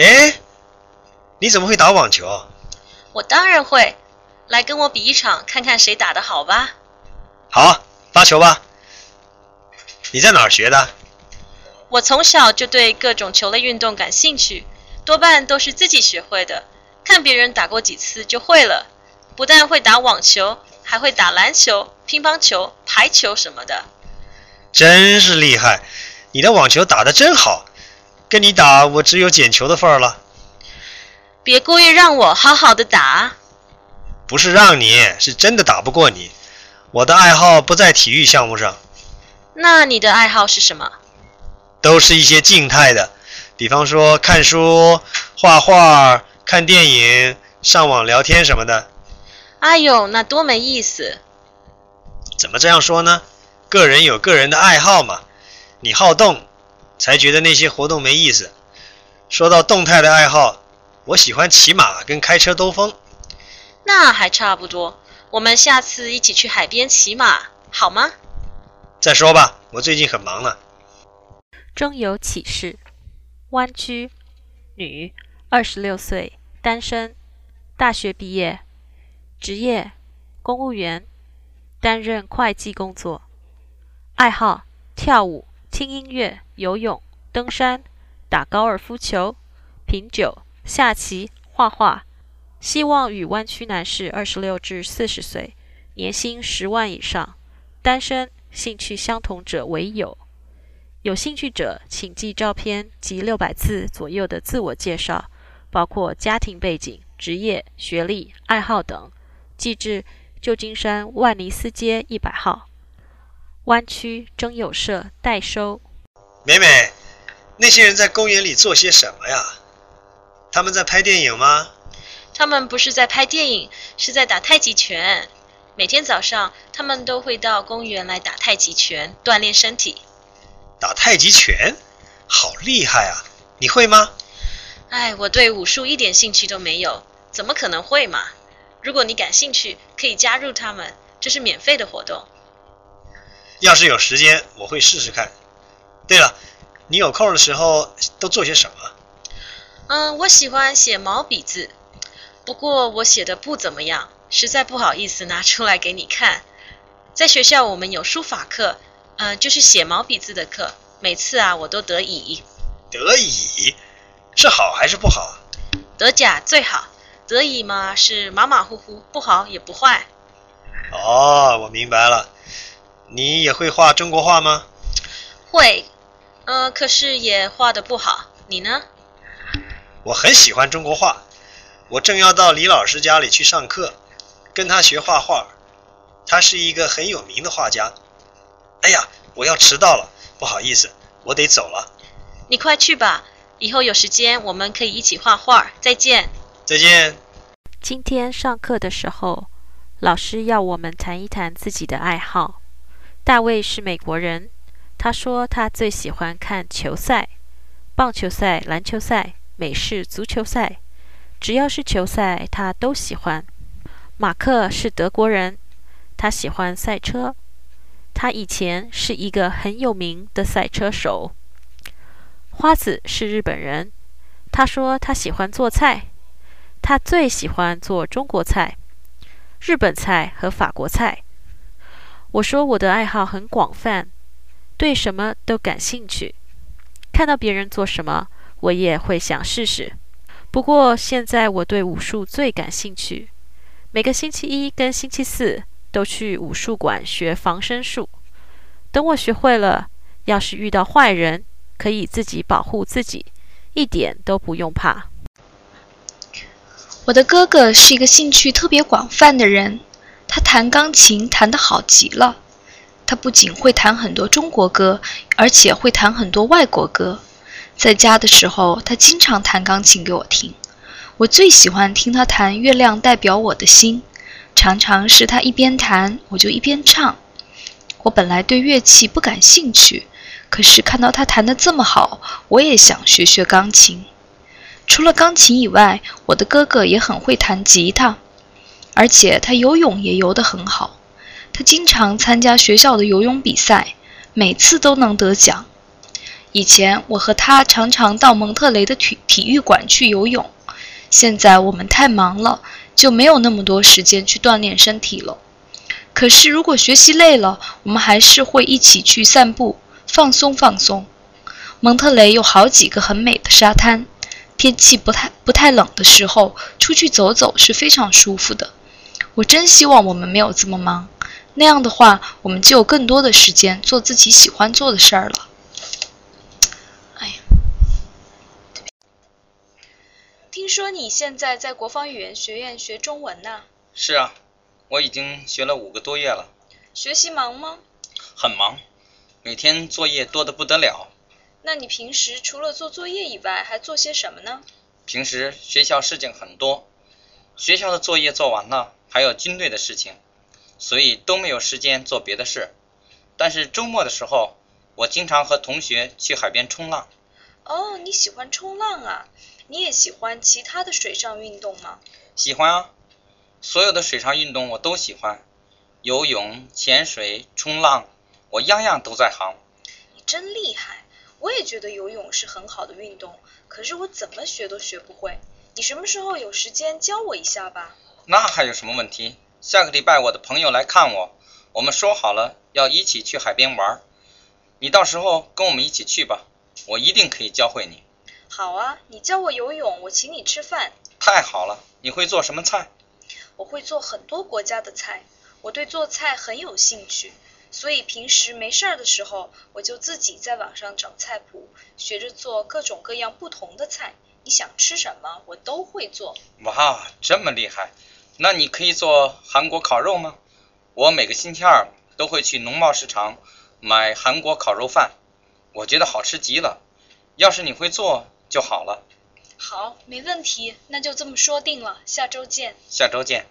哎，你怎么会打网球？我当然会，来跟我比一场，看看谁打得好吧。好，发球吧。你在哪儿学的？我从小就对各种球类运动感兴趣，多半都是自己学会的，看别人打过几次就会了。不但会打网球，还会打篮球、乒乓球、排球什么的。真是厉害！你的网球打得真好，跟你打我只有捡球的份儿了。别故意让我好好的打。不是让你，是真的打不过你。我的爱好不在体育项目上。那你的爱好是什么？都是一些静态的，比方说看书、画画、看电影、上网聊天什么的。哎呦，那多没意思！怎么这样说呢？个人有个人的爱好嘛。你好动，才觉得那些活动没意思。说到动态的爱好，我喜欢骑马跟开车兜风。那还差不多。我们下次一起去海边骑马，好吗？再说吧，我最近很忙呢。中有启事：湾区，女，二十六岁，单身，大学毕业，职业公务员，担任会计工作，爱好跳舞、听音乐、游泳、登山、打高尔夫球、品酒、下棋、画画，希望与湾区男士二十六至四十岁，年薪十万以上，单身，兴趣相同者为友。有兴趣者，请寄照片及六百字左右的自我介绍，包括家庭背景、职业、学历、爱好等，寄至旧金山万尼斯街一百号，湾区征友社代收。美美，那些人在公园里做些什么呀？他们在拍电影吗？他们不是在拍电影，是在打太极拳。每天早上，他们都会到公园来打太极拳，锻炼身体。打太极拳，好厉害啊！你会吗？哎，我对武术一点兴趣都没有，怎么可能会嘛？如果你感兴趣，可以加入他们，这是免费的活动。要是有时间，我会试试看。对了，你有空的时候都做些什么？嗯，我喜欢写毛笔字，不过我写的不怎么样，实在不好意思拿出来给你看。在学校，我们有书法课。嗯，就是写毛笔字的课，每次啊我都得乙。得乙是好还是不好？得甲最好，得乙嘛是马马虎虎，不好也不坏。哦，我明白了。你也会画中国画吗？会，呃，可是也画的不好。你呢？我很喜欢中国画，我正要到李老师家里去上课，跟他学画画。他是一个很有名的画家。哎呀，我要迟到了，不好意思，我得走了。你快去吧，以后有时间我们可以一起画画。再见。再见。今天上课的时候，老师要我们谈一谈自己的爱好。大卫是美国人，他说他最喜欢看球赛，棒球赛、篮球赛、美式足球赛，只要是球赛他都喜欢。马克是德国人，他喜欢赛车。他以前是一个很有名的赛车手。花子是日本人，他说他喜欢做菜，他最喜欢做中国菜、日本菜和法国菜。我说我的爱好很广泛，对什么都感兴趣，看到别人做什么，我也会想试试。不过现在我对武术最感兴趣，每个星期一跟星期四。都去武术馆学防身术。等我学会了，要是遇到坏人，可以自己保护自己，一点都不用怕。我的哥哥是一个兴趣特别广泛的人，他弹钢琴弹得好极了。他不仅会弹很多中国歌，而且会弹很多外国歌。在家的时候，他经常弹钢琴给我听。我最喜欢听他弹《月亮代表我的心》。常常是他一边弹，我就一边唱。我本来对乐器不感兴趣，可是看到他弹得这么好，我也想学学钢琴。除了钢琴以外，我的哥哥也很会弹吉他，而且他游泳也游得很好。他经常参加学校的游泳比赛，每次都能得奖。以前我和他常常到蒙特雷的体体育馆去游泳，现在我们太忙了，就没有那么多时间去锻炼身体了。可是如果学习累了，我们还是会一起去散步，放松放松。蒙特雷有好几个很美的沙滩，天气不太不太冷的时候，出去走走是非常舒服的。我真希望我们没有这么忙，那样的话，我们就有更多的时间做自己喜欢做的事儿了。哎呀，听说你现在在国防语言学院学中文呢？是啊，我已经学了五个多月了，学习忙吗？很忙，每天作业多得不得了。那你平时除了做作业以外，还做些什么呢？平时学校事情很多，学校的作业做完了，还有军队的事情，所以都没有时间做别的事。但是周末的时候，我经常和同学去海边冲浪。哦，你喜欢冲浪啊？你也喜欢其他的水上运动吗？喜欢啊，所有的水上运动我都喜欢，游泳、潜水、冲浪，我样样都在行。你真厉害！我也觉得游泳是很好的运动，可是我怎么学都学不会。你什么时候有时间教我一下吧？那还有什么问题？下个礼拜我的朋友来看我，我们说好了要一起去海边玩。你到时候跟我们一起去吧，我一定可以教会你。好啊，你教我游泳，我请你吃饭。太好了，你会做什么菜？我会做很多国家的菜，我对做菜很有兴趣。所以平时没事儿的时候，我就自己在网上找菜谱，学着做各种各样不同的菜。你想吃什么，我都会做。哇，这么厉害！那你可以做韩国烤肉吗？我每个星期二都会去农贸市场买韩国烤肉饭，我觉得好吃极了。要是你会做就好了。好，没问题，那就这么说定了。下周见。下周见。